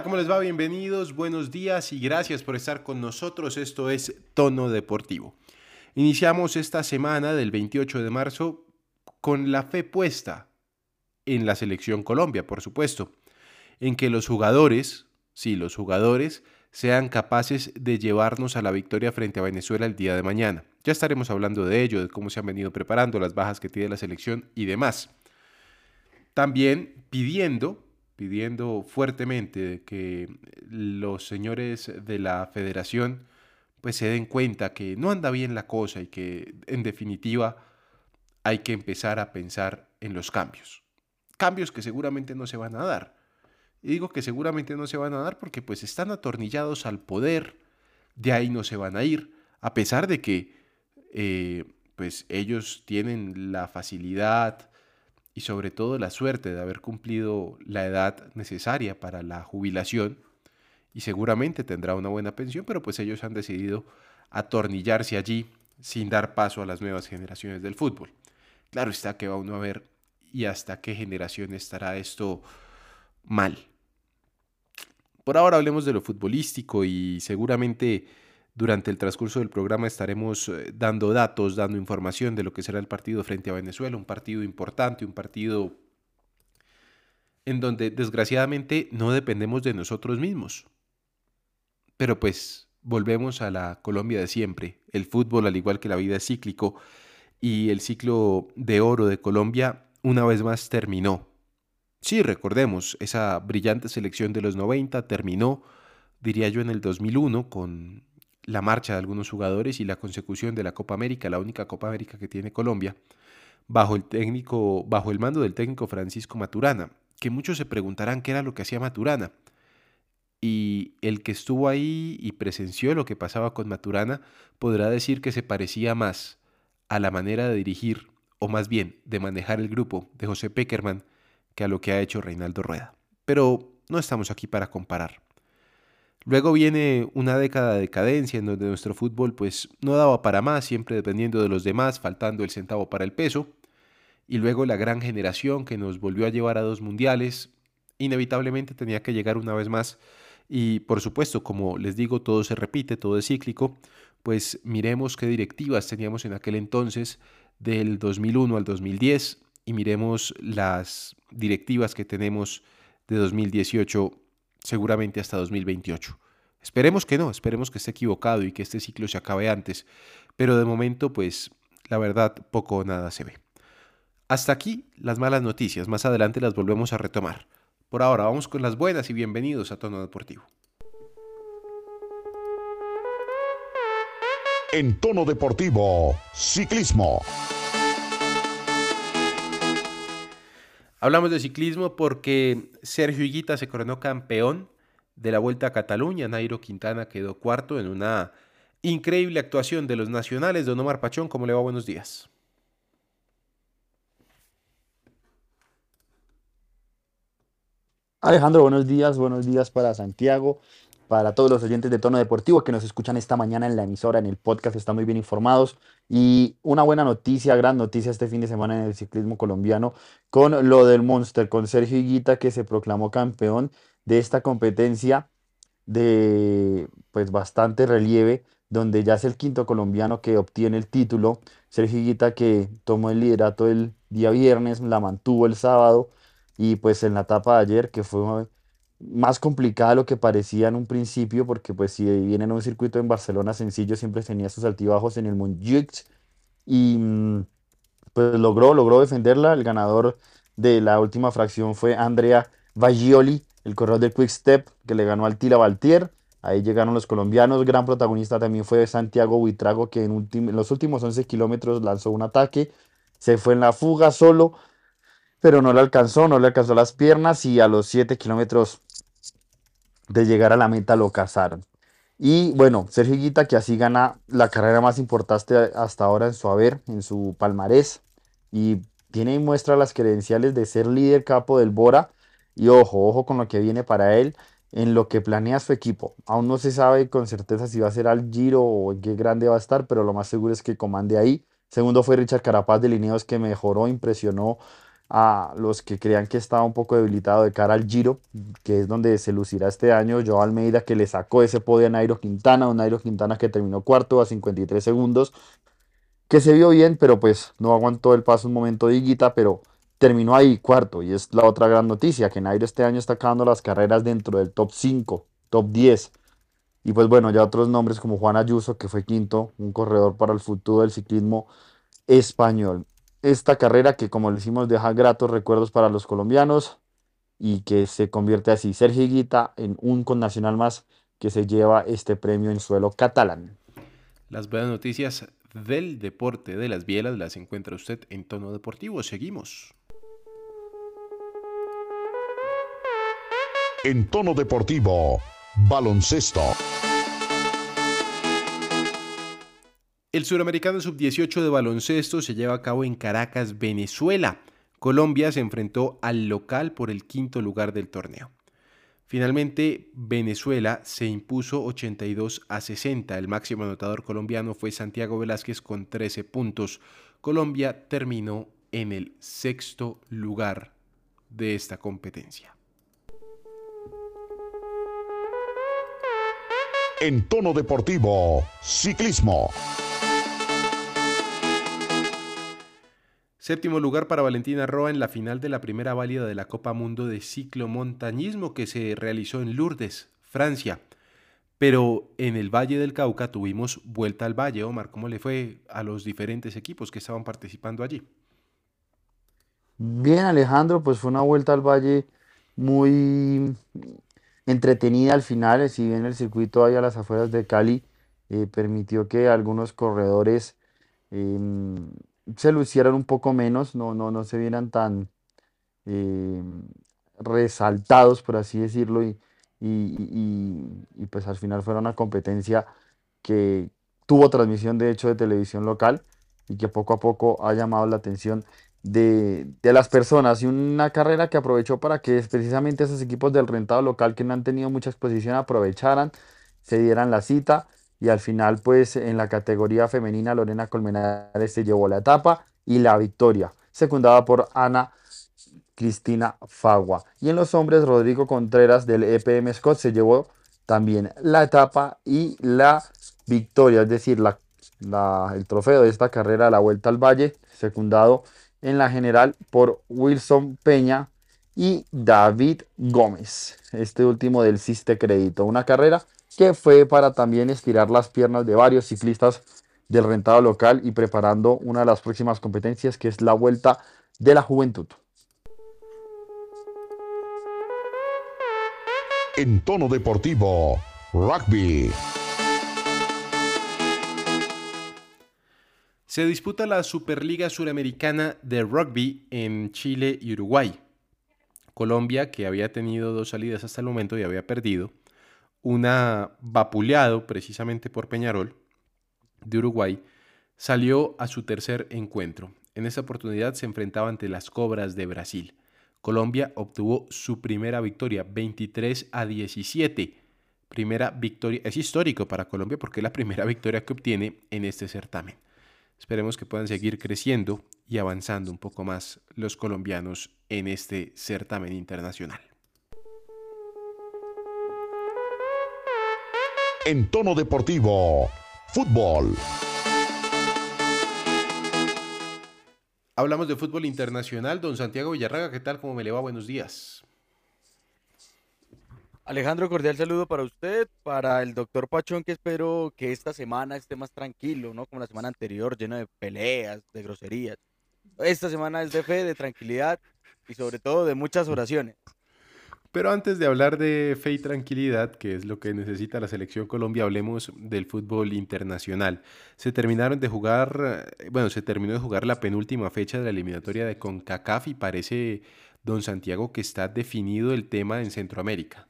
¿Cómo les va? Bienvenidos, buenos días y gracias por estar con nosotros. Esto es Tono Deportivo. Iniciamos esta semana del 28 de marzo con la fe puesta en la selección Colombia, por supuesto, en que los jugadores, sí, los jugadores, sean capaces de llevarnos a la victoria frente a Venezuela el día de mañana. Ya estaremos hablando de ello, de cómo se han venido preparando, las bajas que tiene la selección y demás. También pidiendo, pidiendo fuertemente que los señores de la federación pues se den cuenta que no anda bien la cosa y que en definitiva hay que empezar a pensar en los cambios. Cambios que seguramente no se van a dar. Y digo que seguramente no se van a dar porque pues están atornillados al poder, de ahí no se van a ir, a pesar de que eh, pues ellos tienen la facilidad y sobre todo la suerte de haber cumplido la edad necesaria para la jubilación y seguramente tendrá una buena pensión, pero pues ellos han decidido atornillarse allí sin dar paso a las nuevas generaciones del fútbol. Claro está que va uno a ver y hasta qué generación estará esto mal. Por ahora hablemos de lo futbolístico y seguramente durante el transcurso del programa estaremos eh, dando datos, dando información de lo que será el partido frente a Venezuela, un partido importante, un partido en donde desgraciadamente no dependemos de nosotros mismos. Pero pues volvemos a la Colombia de siempre. El fútbol, al igual que la vida, es cíclico y el ciclo de oro de Colombia una vez más terminó. Sí, recordemos, esa brillante selección de los 90 terminó, diría yo, en el 2001 con la marcha de algunos jugadores y la consecución de la Copa América, la única Copa América que tiene Colombia, bajo el técnico, bajo el mando del técnico Francisco Maturana, que muchos se preguntarán qué era lo que hacía Maturana. Y el que estuvo ahí y presenció lo que pasaba con Maturana podrá decir que se parecía más a la manera de dirigir, o más bien de manejar el grupo de José Peckerman, que a lo que ha hecho Reinaldo Rueda. Pero no estamos aquí para comparar. Luego viene una década de decadencia en donde nuestro fútbol pues no daba para más, siempre dependiendo de los demás, faltando el centavo para el peso. Y luego la gran generación que nos volvió a llevar a dos mundiales, inevitablemente tenía que llegar una vez más. Y por supuesto, como les digo, todo se repite, todo es cíclico, pues miremos qué directivas teníamos en aquel entonces del 2001 al 2010 y miremos las directivas que tenemos de 2018 seguramente hasta 2028. Esperemos que no, esperemos que esté equivocado y que este ciclo se acabe antes, pero de momento pues la verdad poco o nada se ve. Hasta aquí las malas noticias, más adelante las volvemos a retomar. Por ahora vamos con las buenas y bienvenidos a Tono Deportivo. En tono deportivo, ciclismo. Hablamos de ciclismo porque Sergio Higuita se coronó campeón de la Vuelta a Cataluña. Nairo Quintana quedó cuarto en una increíble actuación de los nacionales. Don Omar Pachón, ¿cómo le va? Buenos días. Alejandro, buenos días, buenos días para Santiago, para todos los oyentes de Tono Deportivo que nos escuchan esta mañana en la emisora, en el podcast, están muy bien informados. Y una buena noticia, gran noticia este fin de semana en el ciclismo colombiano con lo del Monster, con Sergio Higuita que se proclamó campeón de esta competencia de pues bastante relieve, donde ya es el quinto colombiano que obtiene el título. Sergio Higuita que tomó el liderato el día viernes, la mantuvo el sábado y pues en la etapa de ayer que fue más complicada de lo que parecía en un principio, porque pues si viene en un circuito en Barcelona sencillo, siempre tenía sus altibajos en el Montjuic y mm, pues logró, logró defenderla. El ganador de la última fracción fue Andrea Baggioli, el corredor del Quick Step, que le ganó al Tila Valtier. Ahí llegaron los colombianos. Gran protagonista también fue Santiago Buitrago, que en, en los últimos 11 kilómetros lanzó un ataque. Se fue en la fuga solo, pero no le alcanzó, no le alcanzó las piernas y a los 7 kilómetros de llegar a la meta lo cazaron. Y bueno, Sergio Higuita que así gana la carrera más importante hasta ahora en su haber, en su palmarés. Y tiene y muestra las credenciales de ser líder capo del Bora. Y ojo, ojo con lo que viene para él en lo que planea su equipo. Aún no se sabe con certeza si va a ser al Giro o qué grande va a estar, pero lo más seguro es que comande ahí. Segundo fue Richard Carapaz de Lineos que mejoró, impresionó a los que creían que estaba un poco debilitado de cara al Giro, que es donde se lucirá este año. Joao Almeida que le sacó ese podio a Nairo Quintana, un Nairo Quintana que terminó cuarto a 53 segundos, que se vio bien, pero pues no aguantó el paso un momento de Higuita, pero terminó ahí cuarto. Y es la otra gran noticia, que Nairo este año está acabando las carreras dentro del top 5, top 10. Y pues bueno, ya otros nombres como Juan Ayuso, que fue quinto, un corredor para el futuro del ciclismo español esta carrera que como le decimos deja gratos recuerdos para los colombianos y que se convierte así Sergio Higuita en un connacional más que se lleva este premio en suelo catalán. Las buenas noticias del deporte de las bielas las encuentra usted en tono deportivo. Seguimos. En tono deportivo, baloncesto. El suramericano sub-18 de baloncesto se lleva a cabo en Caracas, Venezuela. Colombia se enfrentó al local por el quinto lugar del torneo. Finalmente, Venezuela se impuso 82 a 60. El máximo anotador colombiano fue Santiago Velázquez con 13 puntos. Colombia terminó en el sexto lugar de esta competencia. En tono deportivo, ciclismo. Séptimo lugar para Valentina Roa en la final de la primera válida de la Copa Mundo de ciclomontañismo que se realizó en Lourdes, Francia. Pero en el Valle del Cauca tuvimos vuelta al Valle. Omar, ¿cómo le fue a los diferentes equipos que estaban participando allí? Bien, Alejandro, pues fue una vuelta al Valle muy entretenida al final, si bien el circuito ahí a las afueras de Cali eh, permitió que algunos corredores em, se lucieran un poco menos, no, no, no se vieran tan eh, resaltados, por así decirlo, y, y, pues al final fue una competencia que tuvo transmisión de hecho de televisión local y que poco a poco ha llamado la atención de, de, las personas y una carrera que aprovechó para que precisamente esos equipos del rentado local que no han tenido mucha exposición aprovecharan, se dieran la cita y al final pues en la categoría femenina Lorena Colmenares se llevó la etapa y la victoria, secundada por Ana Cristina Fagua. Y en los hombres Rodrigo Contreras del EPM Scott se llevó también la etapa y la victoria, es decir, la, el trofeo de esta carrera, la Vuelta al Valle, secundado en la general por Wilson Peña y David Gómez, este último del Ciste Crédito. Una carrera que fue para también estirar las piernas de varios ciclistas del rentado local y preparando una de las próximas competencias que es la Vuelta de la Juventud. En tono deportivo, rugby. Se disputa la Superliga Suramericana de Rugby en Chile y Uruguay. Colombia, que había tenido dos salidas hasta el momento y había perdido, una vapuleado precisamente por Peñarol de Uruguay, salió a su tercer encuentro. En esta oportunidad se enfrentaba ante las Cobras de Brasil. Colombia obtuvo su primera victoria, 23 a 17. Primera victoria, es histórico para Colombia porque es la primera victoria que obtiene en este certamen. Esperemos que puedan seguir creciendo y avanzando un poco más los colombianos en este certamen internacional. En tono deportivo, fútbol. Hablamos de fútbol internacional. Don Santiago Villarraga, ¿qué tal? ¿Cómo me le va? Buenos días. Alejandro, cordial saludo para usted, para el doctor Pachón, que espero que esta semana esté más tranquilo, ¿no? Como la semana anterior, lleno de peleas, de groserías. Esta semana es de fe, de tranquilidad y sobre todo de muchas oraciones. Pero antes de hablar de fe y tranquilidad, que es lo que necesita la selección Colombia, hablemos del fútbol internacional. Se terminaron de jugar, eh, bueno, se terminó de jugar la penúltima fecha de la eliminatoria de CONCACAF y parece, don Santiago, que está definido el tema en Centroamérica.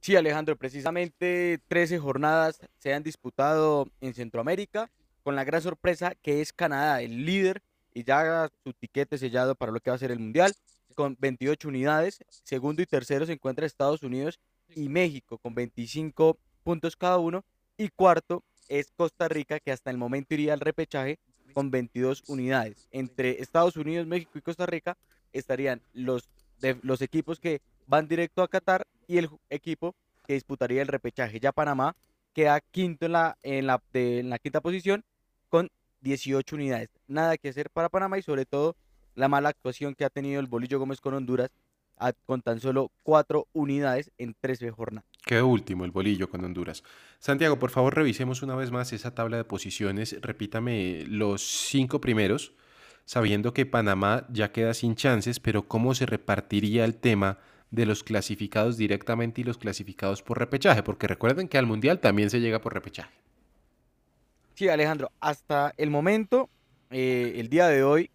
Sí, Alejandro, precisamente 13 jornadas se han disputado en Centroamérica, con la gran sorpresa que es Canadá, el líder, y ya su tiquete sellado para lo que va a ser el Mundial, con 28 unidades. Segundo y tercero se encuentra Estados Unidos y México, con 25 puntos cada uno. Y cuarto es Costa Rica, que hasta el momento iría al repechaje con 22 unidades. Entre Estados Unidos, México y Costa Rica estarían los, de, los equipos que van directo a Qatar y el equipo que disputaría el repechaje. Ya Panamá queda quinto en la, en la, de- en la quinta posición con 18 unidades. Nada que hacer para Panamá y sobre todo la mala actuación que ha tenido el Bolillo Gómez con Honduras a- con tan solo cuatro unidades en 13 jornadas. Quedó último el bolillo con Honduras. Santiago, por favor, revisemos una vez más esa tabla de posiciones. Repítame los cinco primeros, sabiendo que Panamá ya queda sin chances, pero ¿cómo se repartiría el tema de los clasificados directamente y los clasificados por repechaje? Porque recuerden que al Mundial también se llega por repechaje. Sí, Alejandro, hasta el momento, eh, el día de hoy,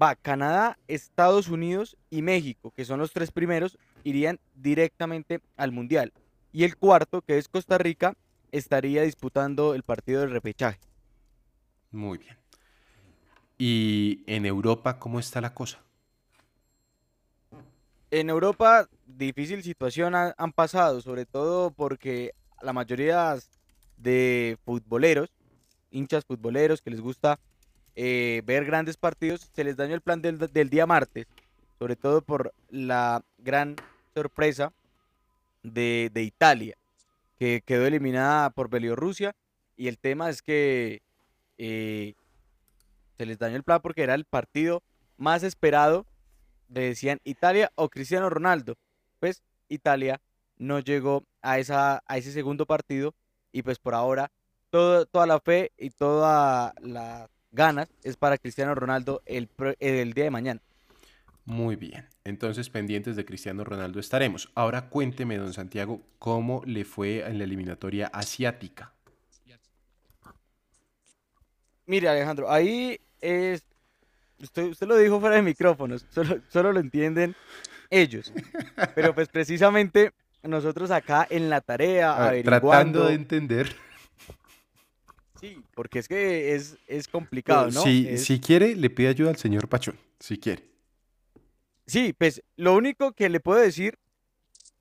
va Canadá, Estados Unidos y México, que son los tres primeros, irían directamente al Mundial. Y el cuarto, que es Costa Rica, estaría disputando el partido del repechaje. Muy bien. ¿Y en Europa cómo está la cosa? En Europa, difícil situación ha- han pasado, sobre todo porque la mayoría de futboleros, hinchas futboleros que les gusta eh, ver grandes partidos, se les dañó el plan del, del día martes, sobre todo por la gran sorpresa de, de Italia, que quedó eliminada por Bielorrusia, y el tema es que eh, se les dañó el plan porque era el partido más esperado le decían Italia o Cristiano Ronaldo. Pues Italia no llegó a, esa, a ese segundo partido y pues por ahora toda la fe y todas las ganas es para Cristiano Ronaldo el, día de mañana. Muy bien. Entonces, pendientes de Cristiano Ronaldo estaremos. Ahora cuénteme, don Santiago, cómo le fue en la eliminatoria asiática. Mire Alejandro, ahí es, usted, usted lo dijo fuera de micrófonos, solo, solo lo entienden ellos. Pero pues precisamente nosotros acá en la tarea, A ver, averiguando... tratando de entender. Sí, porque es que es, es complicado, ¿no? Si, Es- si quiere, le pide ayuda al señor Pachón. Si quiere. Sí, pues lo único que le puedo decir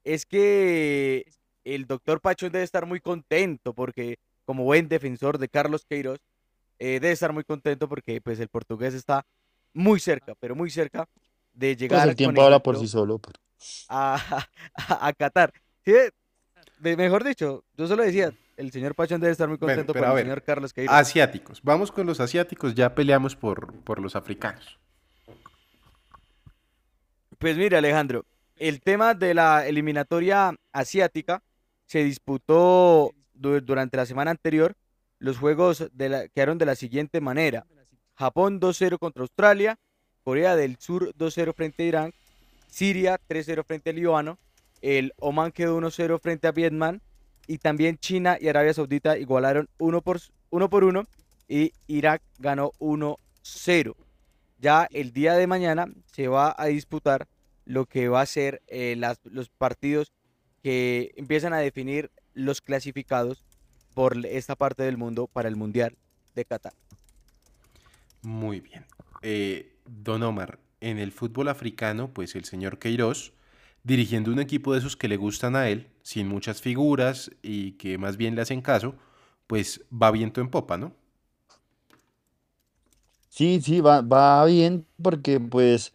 es que el doctor Pachón debe estar muy contento porque como buen defensor de Carlos Queiroz, eh, debe estar muy contento porque pues el portugués está muy cerca, pero muy cerca de Pues llegar el tiempo con habla por sí solo. pero- a, a, a Qatar. Sí, de- mejor dicho, yo solo decía, el señor Pachón debe estar muy Bueno, contento por a el señor Carlos Queiroz. Asiáticos. Vamos con los asiáticos. Ya peleamos por, por los africanos. Pues mire, Alejandro, el tema de la eliminatoria asiática se disputó du- durante la semana anterior. Los juegos de la- quedaron de la siguiente manera. Japón 2-0 contra Australia, Corea del Sur 2-0 frente a Irán, Siria 3-0 frente a Líbano, el Oman quedó 1-0 frente a Vietnam y también China y Arabia Saudita igualaron 1 por 1 por 1 y Irak ganó 1-0. Ya el día de mañana se va a disputar lo que va a ser eh, las- los partidos que empiezan a definir los clasificados por esta parte del mundo para el Mundial de Qatar. Muy bien. Eh, don Omar, en el fútbol africano, pues el señor Queiroz, dirigiendo un equipo de esos que le gustan a él, sin muchas figuras y que más bien le hacen caso, pues va viento en popa, ¿no? Sí, sí, va, va bien porque pues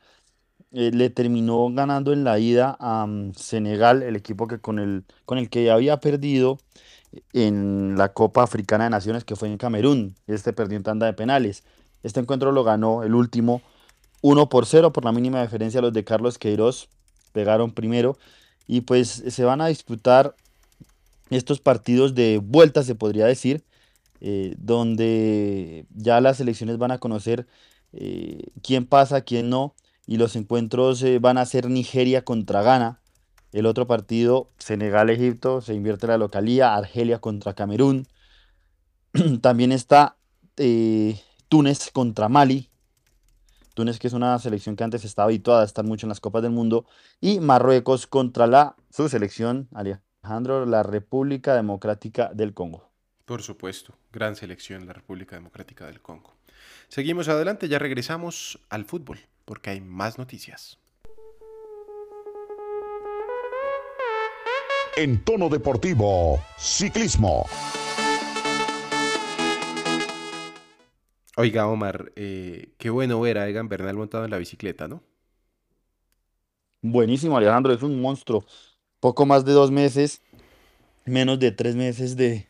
eh, le terminó ganando en la ida a mm, Senegal, el equipo que con el, con el que había perdido en la Copa Africana de Naciones que fue en Camerún. Este perdió en tanda de penales. Este encuentro lo ganó el último 1 por 0 por la mínima diferencia los de Carlos Queiroz pegaron primero. Y pues se van a disputar estos partidos de vuelta se podría decir eh, donde ya las selecciones van a conocer eh, quién pasa, quién no, y los encuentros eh, van a ser Nigeria contra Ghana, el otro partido Senegal-Egipto, se invierte la localía, Argelia contra Camerún, también está eh, Túnez contra Mali, Túnez que es una selección que antes estaba habituada a estar mucho en las Copas del Mundo, y Marruecos contra la, su selección, Alejandro Alejandro, la República Democrática del Congo. Por supuesto, gran selección la República Democrática del Congo. Seguimos adelante, ya regresamos al fútbol, porque hay más noticias. En tono deportivo, ciclismo. Oiga, Omar, eh, qué bueno ver a Egan Bernal montado en la bicicleta, ¿no? Buenísimo, Alejandro, es un monstruo. Poco más de dos meses, menos de tres meses de,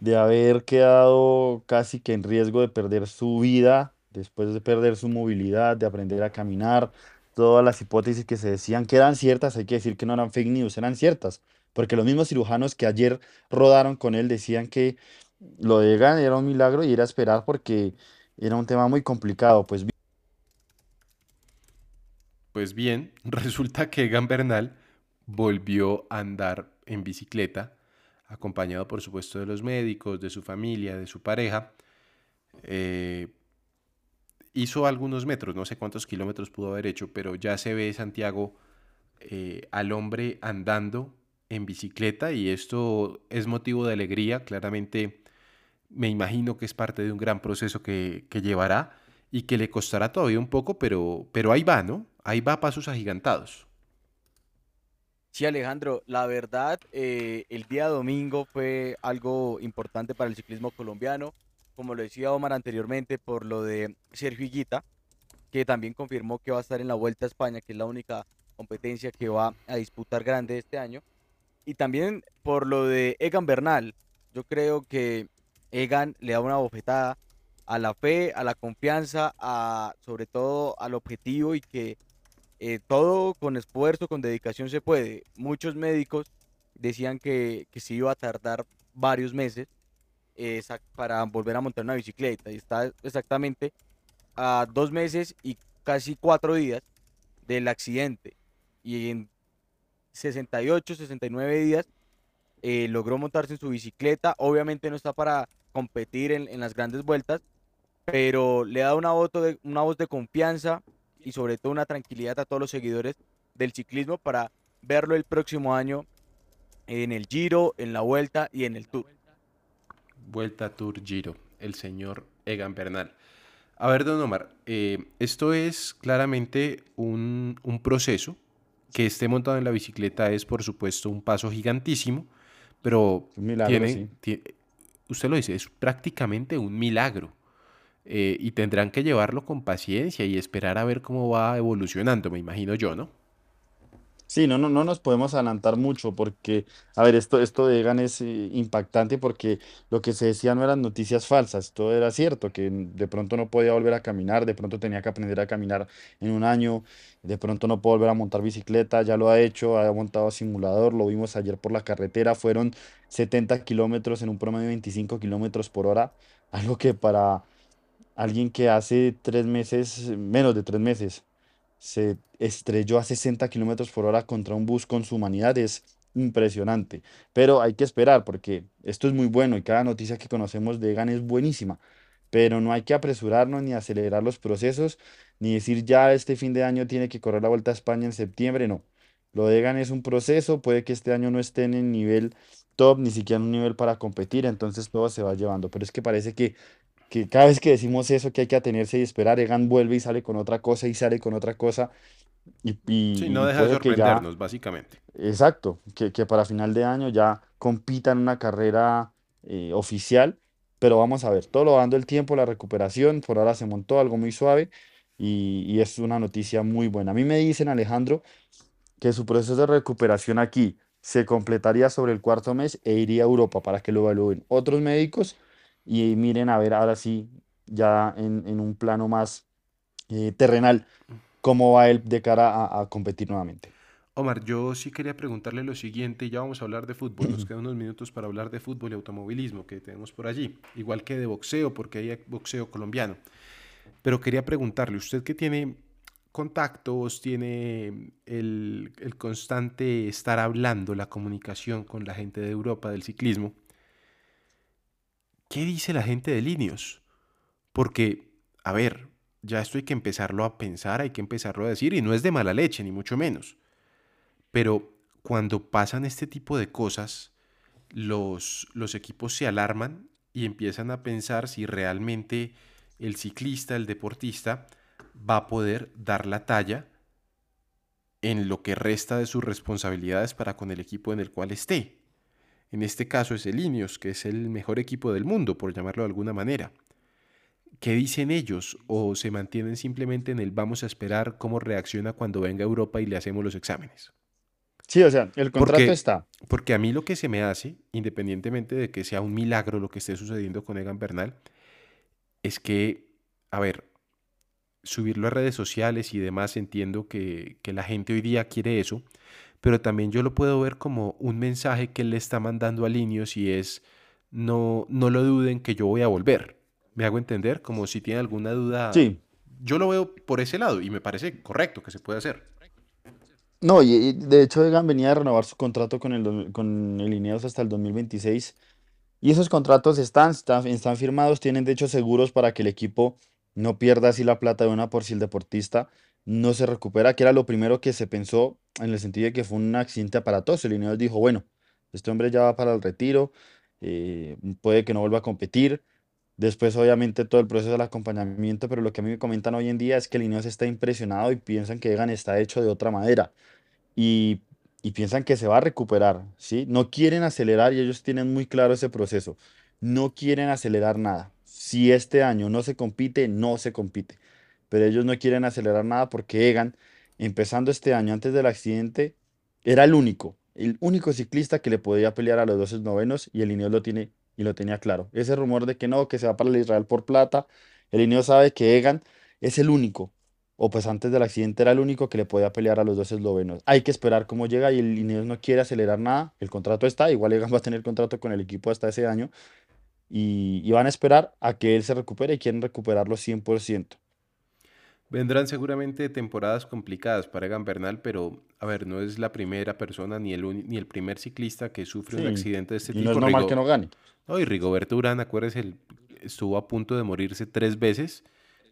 de haber quedado casi que en riesgo de perder su vida, después de perder su movilidad, de aprender a caminar. Todas las hipótesis que se decían que eran ciertas, hay que decir que no eran fake news, eran ciertas, porque los mismos cirujanos que ayer rodaron con él decían que lo de Egan era un milagro y era esperar porque era un tema muy complicado. Pues Pues bien, resulta que Egan Bernal volvió a andar en bicicleta, acompañado por supuesto de los médicos, de su familia, de su pareja. Eh, hizo algunos metros, no sé cuántos kilómetros pudo haber hecho, pero ya se ve Santiago eh, al hombre andando en bicicleta y esto es motivo de alegría, claramente me imagino que es parte de un gran proceso que, que llevará y que le costará todavía un poco, pero, pero ahí va, ¿no? Ahí va a pasos agigantados. Sí, Alejandro, la verdad, eh, el día domingo fue algo importante para el ciclismo colombiano, como lo decía Omar anteriormente, por lo de Sergio Higuita, que también confirmó que va a estar en la Vuelta a España, que es la única competencia que va a disputar grande este año, y también por lo de Egan Bernal. Yo creo que Egan le da una bofetada a la fe, a la confianza, a, sobre todo al objetivo y que eh, todo con esfuerzo, con dedicación se puede. Muchos médicos decían que, que se iba a tardar varios meses para volver a montar una bicicleta y está exactamente a dos meses y casi cuatro días del accidente y en 68, 69 días eh, logró montarse en su bicicleta. Obviamente no está para competir en, en las grandes vueltas, pero le da una, voto de, una voz de confianza y sobre todo una tranquilidad a todos los seguidores del ciclismo para verlo el próximo año en el Giro, en la Vuelta y en el Tour. Vuelta Tour Giro, el señor Egan Bernal. A ver, don Omar, eh, esto es claramente un, un proceso. Que esté montado en la bicicleta es, por supuesto, un paso gigantísimo, pero Un milagro, tiene, sí. Usted lo dice, es prácticamente un milagro. Eh, y tendrán que llevarlo con paciencia y esperar a ver cómo va evolucionando, me imagino yo, ¿no? Sí, no, no, no nos podemos adelantar mucho porque, a ver, esto, esto de Egan es eh, impactante porque lo que se decía no eran noticias falsas, todo era cierto, que de pronto no podía volver a caminar, de pronto tenía que aprender a caminar en un año, de pronto no puede volver a montar bicicleta, ya lo ha hecho, ha montado simulador, lo vimos ayer por la carretera, fueron 70 kilómetros en un promedio de 25 kilómetros por hora, algo que para alguien que hace tres meses, menos de tres meses, se estrelló a 60 kilómetros por hora contra un bus con su humanidad es impresionante. Pero hay que esperar porque esto es muy bueno y cada noticia que conocemos de Egan es buenísima. Pero no hay que apresurarnos ni acelerar los procesos, ni decir ya este fin de año tiene que correr la Vuelta a España en septiembre. No. Lo de Egan es un proceso, puede que este año no estén en nivel top, ni siquiera en un nivel para competir, entonces todo se va llevando. Pero es que parece que que cada vez que decimos eso, que hay que atenerse y esperar, Egan vuelve y sale con otra cosa y sale con otra cosa. Y, y- Sí, no deja de ya, sorprendernos, básicamente. exacto, que, que para final de año ya compita en una carrera eh, oficial. Pero vamos a ver, todo lo dando el tiempo, la recuperación. Por ahora se montó algo muy suave y, y es una noticia muy buena. A mí me dicen, Alejandro, que su proceso de recuperación aquí se completaría sobre el cuarto mes e iría a Europa para que lo evalúen otros médicos y miren a ver ahora sí, ya en, en un plano más eh, terrenal, cómo va él de cara a, a competir nuevamente. Omar, yo sí quería preguntarle lo siguiente, y ya vamos a hablar de fútbol, nos quedan unos minutos para hablar de fútbol y automovilismo que tenemos por allí, igual que de boxeo, porque hay boxeo colombiano. Pero quería preguntarle, usted que tiene contactos, tiene el, el constante estar hablando, la comunicación con la gente de Europa del ciclismo, ¿qué dice la gente de Linios? Porque, a ver, ya esto hay que empezarlo a pensar, hay que empezarlo a decir, y no es de mala leche, ni mucho menos. Pero cuando pasan este tipo de cosas, los, los equipos se alarman y empiezan a pensar si realmente el ciclista, el deportista, va a poder dar la talla en lo que resta de sus responsabilidades para con el equipo en el cual esté. En este caso es el Ineos, que es el mejor equipo del mundo, por llamarlo de alguna manera. ¿Qué dicen ellos? ¿O se mantienen simplemente en el vamos a esperar cómo reacciona cuando venga a Europa y le hacemos los exámenes? Sí, o sea, el contrato Porque- está. Porque a mí lo que se me hace, independientemente de que sea un milagro lo que esté sucediendo con Egan Bernal, es que, a ver, subirlo a redes sociales y demás, entiendo que, que la gente hoy día quiere eso, pero también yo lo puedo ver como un mensaje que él le está mandando a Linios y es, no, no lo duden que yo voy a volver. ¿Me hago entender? Como si tiene alguna duda. Sí. Yo lo veo por ese lado y me parece correcto que se puede hacer. No, y, y de hecho Egan venía a renovar su contrato con el, con el Ineos hasta el 2026 y esos contratos están, están, están firmados, tienen de hecho seguros para que el equipo no pierda así la plata de una por si el deportista no se recupera, que era lo primero que se pensó en el sentido de que fue un accidente aparatoso. El Ineos dijo, bueno, este hombre ya va para el retiro, eh, puede que no vuelva a competir. Después, obviamente, todo el proceso del acompañamiento, pero lo que a mí me comentan hoy en día es que el está impresionado y piensan que Egan está hecho de otra madera y, y piensan que se va a recuperar, ¿sí? No quieren acelerar y ellos tienen muy claro ese proceso. No quieren acelerar nada. Si este año no se compite, no se compite. Pero ellos no quieren acelerar nada porque Egan, empezando este año antes del accidente, era el único, el único ciclista que le podía pelear a los 12 novenos y el Ineos lo tiene y lo tenía claro. Ese rumor de que no, que se va para el Israel por plata, el Ineos sabe que Egan es el único o pues antes del accidente era el único que le podía pelear a los dos eslovenos. Hay que esperar cómo llega y el Ineos no quiere acelerar nada. El contrato está, igual Egan va a tener contrato con el equipo hasta ese año y, y van a esperar a que él se recupere y quieren recuperarlo 100%. Vendrán seguramente temporadas complicadas para Egan Bernal, pero a ver, no es la primera persona ni el, ni el primer ciclista que sufre un accidente de este Y tipo. no es normal Rigo- que no gane. No, y Rigoberto Urán, acuérdese, estuvo a punto de morirse tres veces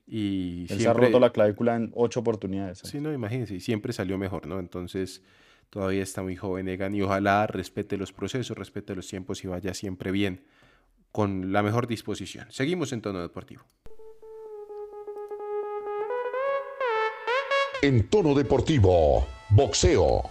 y Él se ha siempre... roto la clavícula en ocho oportunidades. Sí, no, imagínense, y siempre salió mejor, ¿no? Entonces, todavía está muy joven Egan y ojalá respete los procesos, respete los tiempos y vaya siempre bien, con la mejor disposición. Seguimos en tono deportivo. En tono deportivo, boxeo.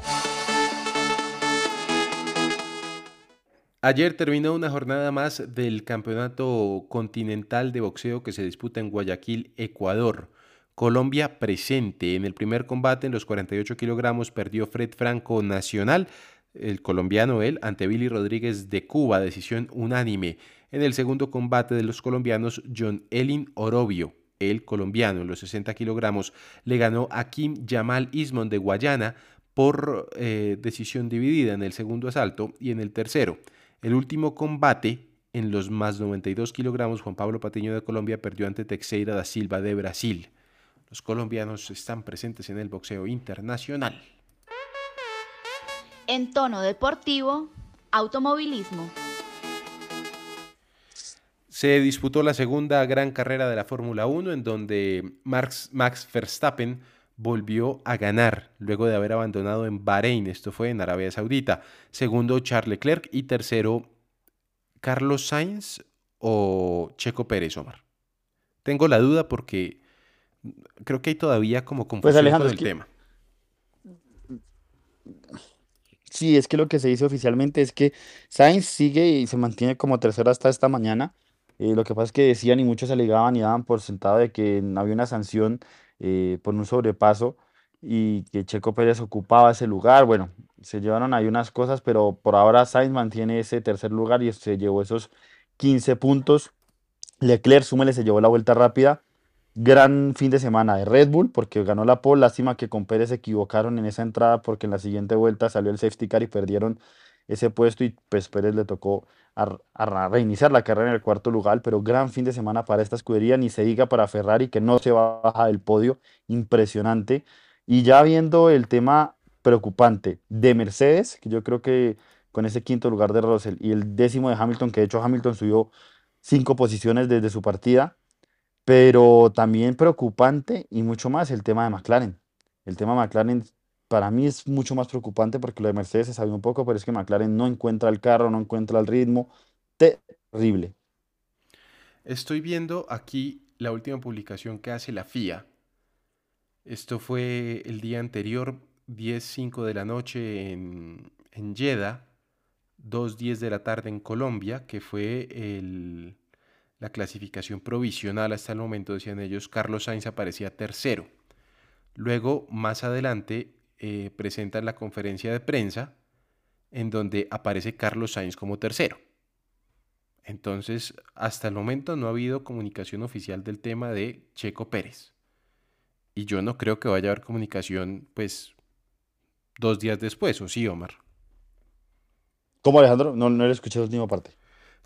Ayer terminó una jornada más del Campeonato Continental de Boxeo que se disputa en Guayaquil, Ecuador. Colombia presente. En el primer combate en los 48 kilogramos perdió Fred Franco Nacional, el colombiano él, ante Billy Rodríguez de Cuba, decisión unánime. En el segundo combate de los colombianos, John Elin Orobio, el colombiano, en los 60 kilogramos, le ganó a Kim Jamal Ismond de Guayana por eh, decisión dividida en el segundo asalto y en el tercero. El último combate en los más 92 kilogramos, Juan Pablo Patiño de Colombia perdió ante Teixeira da Silva de Brasil. Los colombianos están presentes en el boxeo internacional. En tono deportivo, automovilismo. Se disputó la segunda gran carrera de la Fórmula 1 en donde Max, Max Verstappen volvió a ganar luego de haber abandonado en Bahrein, esto fue en Arabia Saudita. Segundo Charles Leclerc y tercero Carlos Sainz o Checo Pérez, Omar. Tengo la duda porque creo que hay todavía como confusión Alejandro, con es el que- tema. Sí, es que lo que se dice oficialmente es que Sainz sigue y se mantiene como tercero hasta esta mañana. Eh, lo que pasa es que decían y muchos alegaban y daban por sentado de que había una sanción eh, por un sobrepaso y que Checo Pérez ocupaba ese lugar. Bueno, se llevaron ahí unas cosas, pero por ahora Sainz mantiene ese tercer lugar y se llevó esos 15 puntos. Leclerc, súmele, se llevó la vuelta rápida. Gran fin de semana de Red Bull porque ganó la pole. Lástima que con Pérez se equivocaron en esa entrada porque en la siguiente vuelta salió el safety car y perdieron ese puesto y pues Pérez le tocó a, reiniciar la carrera en el cuarto lugar. Pero gran fin de semana para esta escudería, ni se diga para Ferrari que no se baja del podio. Impresionante. Y ya viendo el tema preocupante de Mercedes, que yo creo que con ese quinto lugar de Russell y el décimo de Hamilton, que de hecho Hamilton subió cinco posiciones desde su partida, pero también preocupante y mucho más el tema de McLaren. El tema de McLaren para mí es mucho más preocupante porque lo de Mercedes se sabe un poco, pero es que McLaren no encuentra el carro, no encuentra el ritmo. Terrible. Estoy viendo aquí la última publicación que hace la FIA. Esto fue el día anterior, 10.05 de la noche en, en Jeddah, 2.10 de la tarde en Colombia, que fue el- la clasificación provisional hasta el momento, decían ellos, Carlos Sainz aparecía tercero. Luego, más adelante, eh, presentan la conferencia de prensa en donde aparece Carlos Sainz como tercero. Entonces, hasta el momento no ha habido comunicación oficial del tema de Checo Pérez. Y yo no creo que vaya a haber comunicación, pues, dos días después, ¿o sí, Omar? ¿Cómo, Alejandro? No, no le escuché la última parte.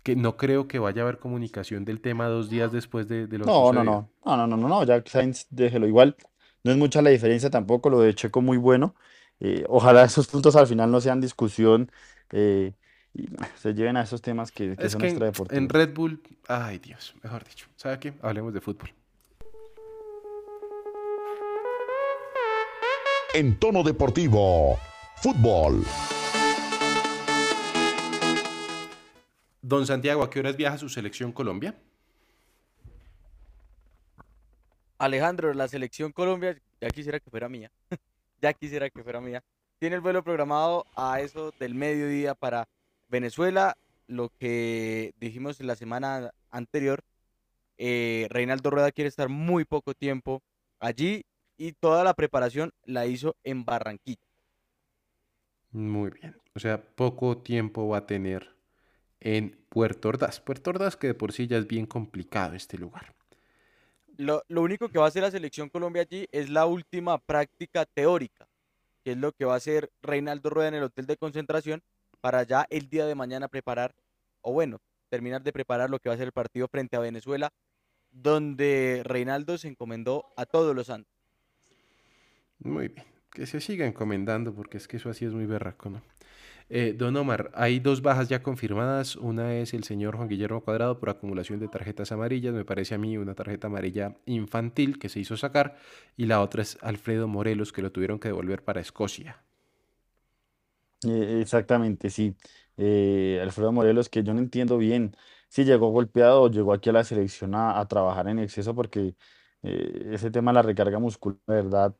Que no creo que vaya a haber comunicación del tema dos días después de, de lo No, no, no, no, no, no, no, no, ya Sainz déjelo igual. No es mucha la diferencia tampoco, lo de Checo muy bueno. Eh, ojalá esos puntos al final no sean discusión eh, y se lleven a esos temas que, que Es son que en, en extradeportivos. Red Bull, ay Dios, mejor dicho. ¿Sabe qué? Hablemos de fútbol. En tono deportivo, fútbol. Don Santiago, ¿a qué horas viaja su selección Colombia? Alejandro, la selección Colombia, ya quisiera que fuera mía. ya quisiera que fuera mía. Tiene el vuelo programado a eso del mediodía para Venezuela. Lo que dijimos la semana anterior, eh, Reinaldo Rueda quiere estar muy poco tiempo allí y toda la preparación la hizo en Barranquilla. Muy bien. O sea, poco tiempo va a tener en Puerto Ordaz. Puerto Ordaz que de por sí ya es bien complicado este lugar. Lo, único que va a hacer la selección Colombia allí es la última práctica teórica, que es lo que va a hacer Reinaldo Rueda en el hotel de concentración para ya el día de mañana preparar, o bueno, terminar de preparar lo que va a ser el partido frente a Venezuela, donde Reinaldo se encomendó a todos los santos. Muy bien. Que se siga encomendando porque es que eso así es muy berraco, ¿no? Eh, don Omar, hay dos bajas ya confirmadas. Una es el señor Juan Guillermo Cuadrado por acumulación de tarjetas amarillas. Me parece a mí una tarjeta amarilla infantil que se hizo sacar. Y la otra es Alfredo Morelos que lo tuvieron que devolver para Escocia. Eh, exactamente, sí. Eh, Alfredo Morelos, que yo no entiendo bien si llegó golpeado o llegó aquí a la selección a, trabajar en exceso, porque eh, ese tema de la recarga muscular, verdad,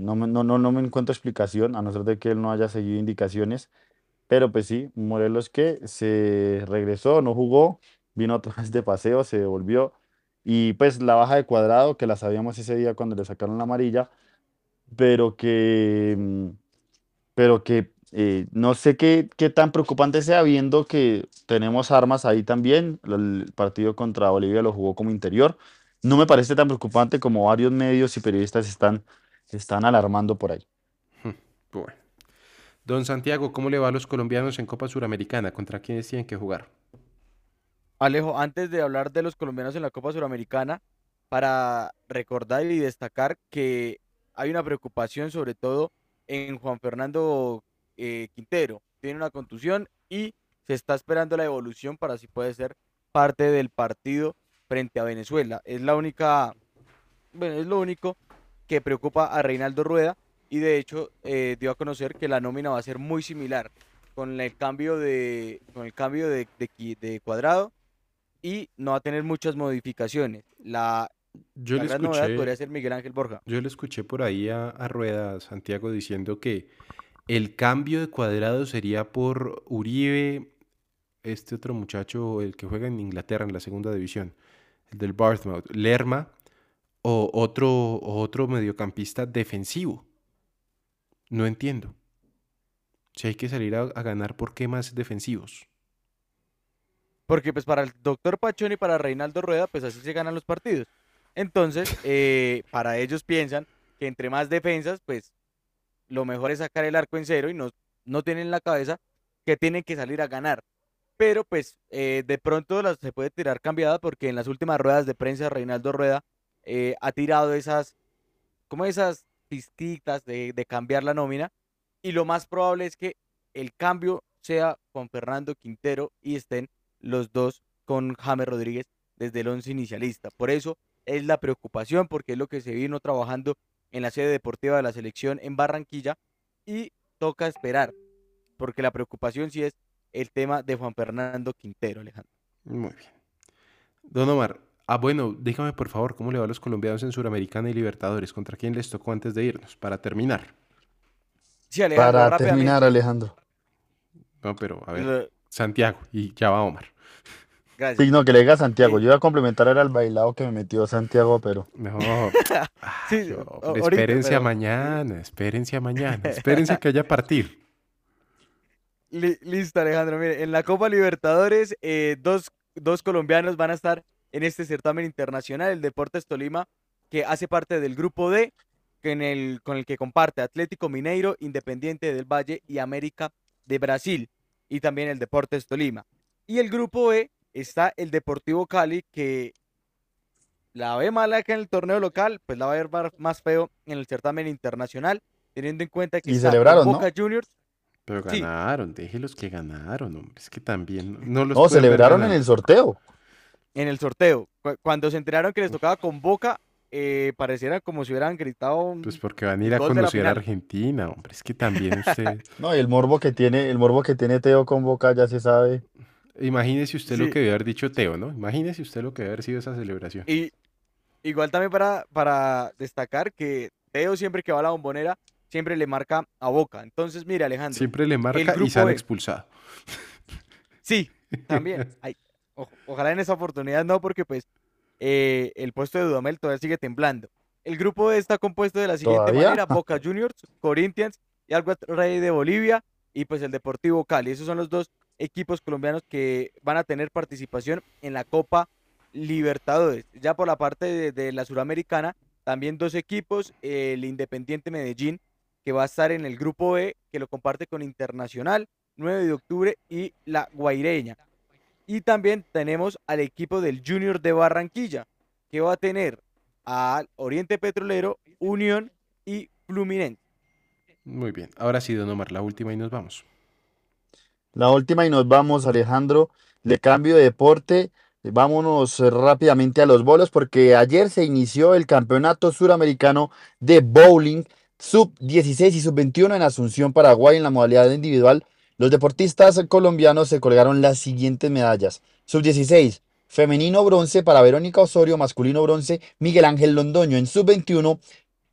no, me- no, no, no me encuentro explicación, a no ser de que él no haya seguido indicaciones. Pero pues sí, Morelos que se regresó, no jugó, vino otra vez de paseo, se devolvió. Y pues la baja de Cuadrado, que la sabíamos ese día cuando le sacaron la amarilla, pero que, mm, pero que eh, no sé qué, qué tan preocupante sea viendo que tenemos armas ahí también. El partido contra Bolivia lo jugó como interior. No me parece tan preocupante como varios medios y periodistas están, están alarmando por ahí. Bueno. Don Santiago, ¿cómo le va a los colombianos en Copa Suramericana? ¿Contra quiénes tienen que jugar? Alejo, antes de hablar de los colombianos en la Copa Suramericana, para recordar y destacar que hay una preocupación sobre todo en Juan Fernando eh, Quintero. Tiene una contusión y se está esperando la evolución para si puede ser parte del partido frente a Venezuela. Es la única, bueno, es lo único que preocupa a Reinaldo Rueda y de hecho eh, dio a conocer que la nómina va a ser muy similar con el cambio de, con el cambio de, de cuadrado y no va a tener muchas modificaciones. La, Yo la le gran novedad escuché, podría ser Miguel Ángel Borja. yo le escuché por ahí a, a Rueda, Santiago, diciendo que el cambio de cuadrado sería por Uribe, este otro muchacho, el que juega en Inglaterra en la segunda división, el del Bartmouth, Lerma, o otro, o otro mediocampista defensivo. No entiendo. Si hay que salir a, a ganar, ¿por qué más defensivos? Porque pues para el doctor Pachón y para Reinaldo Rueda, pues así se ganan los partidos. Entonces, eh, para ellos piensan que entre más defensas, pues lo mejor es sacar el arco en cero y no, no tienen en la cabeza que tienen que salir a ganar. Pero pues eh, de pronto las, se puede tirar cambiada porque en las últimas ruedas de prensa Reinaldo Rueda eh, ha tirado esas, como esas pistitas de, de cambiar la nómina y lo más probable es que el cambio sea Juan Fernando Quintero y estén los dos con James Rodríguez desde el once inicialista. Por eso es la preocupación, porque es lo que se vino trabajando en la sede deportiva de la selección en Barranquilla y toca esperar, porque la preocupación sí es el tema de Juan Fernando Quintero, Alejandro. Muy bien. Don Omar, ah, bueno, dígame por favor, ¿cómo le va a los colombianos en Suramericana y Libertadores? ¿Contra quién les tocó antes de irnos? Para terminar. Sí, Alejandro, Para terminar, Alejandro. No, pero a ver, Santiago, y ya va Omar. Gracias. Sí, no, que le diga a Santiago. Sí. Yo iba a complementar era el bailado que me metió Santiago, pero No, Sí, hombre, ahorita, espérense a pero- mañana, espérense a mañana, espérense a que haya partir. Li- listo, Alejandro. Mire, en la Copa Libertadores, eh, dos, dos colombianos van a estar en este certamen internacional, el Deportes Tolima, que hace parte del grupo D, que en el, con el que comparte Atlético Mineiro, Independiente del Valle y América de Brasil, y también el Deportes Tolima. Y el grupo E está el Deportivo Cali, que la ve mala acá en el torneo local, pues la va a ver más feo en el certamen internacional, teniendo en cuenta que Y está celebraron, ¿no? Boca Juniors. Pero Sí. ganaron, déjelos que ganaron, hombre. Es que también no- no los no, celebraron en el sorteo. En el sorteo. Cu- Cuando se enteraron que les tocaba con Boca, eh, pareciera como si hubieran gritado. un- Pues porque van a ir a conocer a. Argentina, hombre. Es que también usted. No, y el morbo que tiene, el morbo que tiene Teo con Boca ya se sabe. Imagínese usted lo que debe haber dicho Teo, ¿no? Imagínese usted lo que debe haber sido esa celebración. Y igual también para, para destacar que Teo siempre que va a la bombonera, siempre le marca a Boca. Entonces, mire, Alejandro. Siempre le marca y grupo sale B. expulsado. Sí, también. Ay, o- ojalá en esa oportunidad no, porque pues eh, el puesto de Dudamel todavía sigue temblando. El grupo E está compuesto de la siguiente ¿Todavía? manera: Boca Juniors, Corinthians y Always Rey de Bolivia y pues el Deportivo Cali. Esos son los dos equipos colombianos que van a tener participación en la Copa Libertadores. Ya por la parte de, de la Suramericana, también dos equipos, el Independiente Medellín, que va a estar en el grupo E, que lo comparte con Internacional, 9 de octubre, y la Guaireña. Y también tenemos al equipo del Junior de Barranquilla, que va a tener al Oriente Petrolero, Unión y Fluminense. Muy bien. Ahora sí, don Omar, la última y nos vamos. La última y nos vamos, Alejandro. Le cambio de deporte. Vámonos eh, rápidamente a los bolos porque ayer se inició el Campeonato Suramericano de Bowling Sub-16 y Sub-21 en Asunción, Paraguay, en la modalidad individual. Los deportistas colombianos se colgaron las siguientes medallas. Sub-16, femenino bronce para Verónica Osorio, masculino bronce Miguel Ángel Londoño. En Sub-21,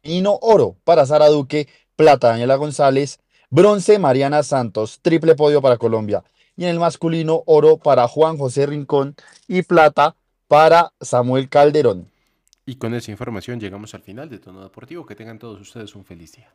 femenino oro para Sara Duque, plata Daniela González, bronce Mariana Santos, triple podio para Colombia. Y en el masculino, oro para Juan José Rincón y plata para Samuel Calderón. Y con esa información llegamos al final de Tono Deportivo. Que tengan todos ustedes un feliz día.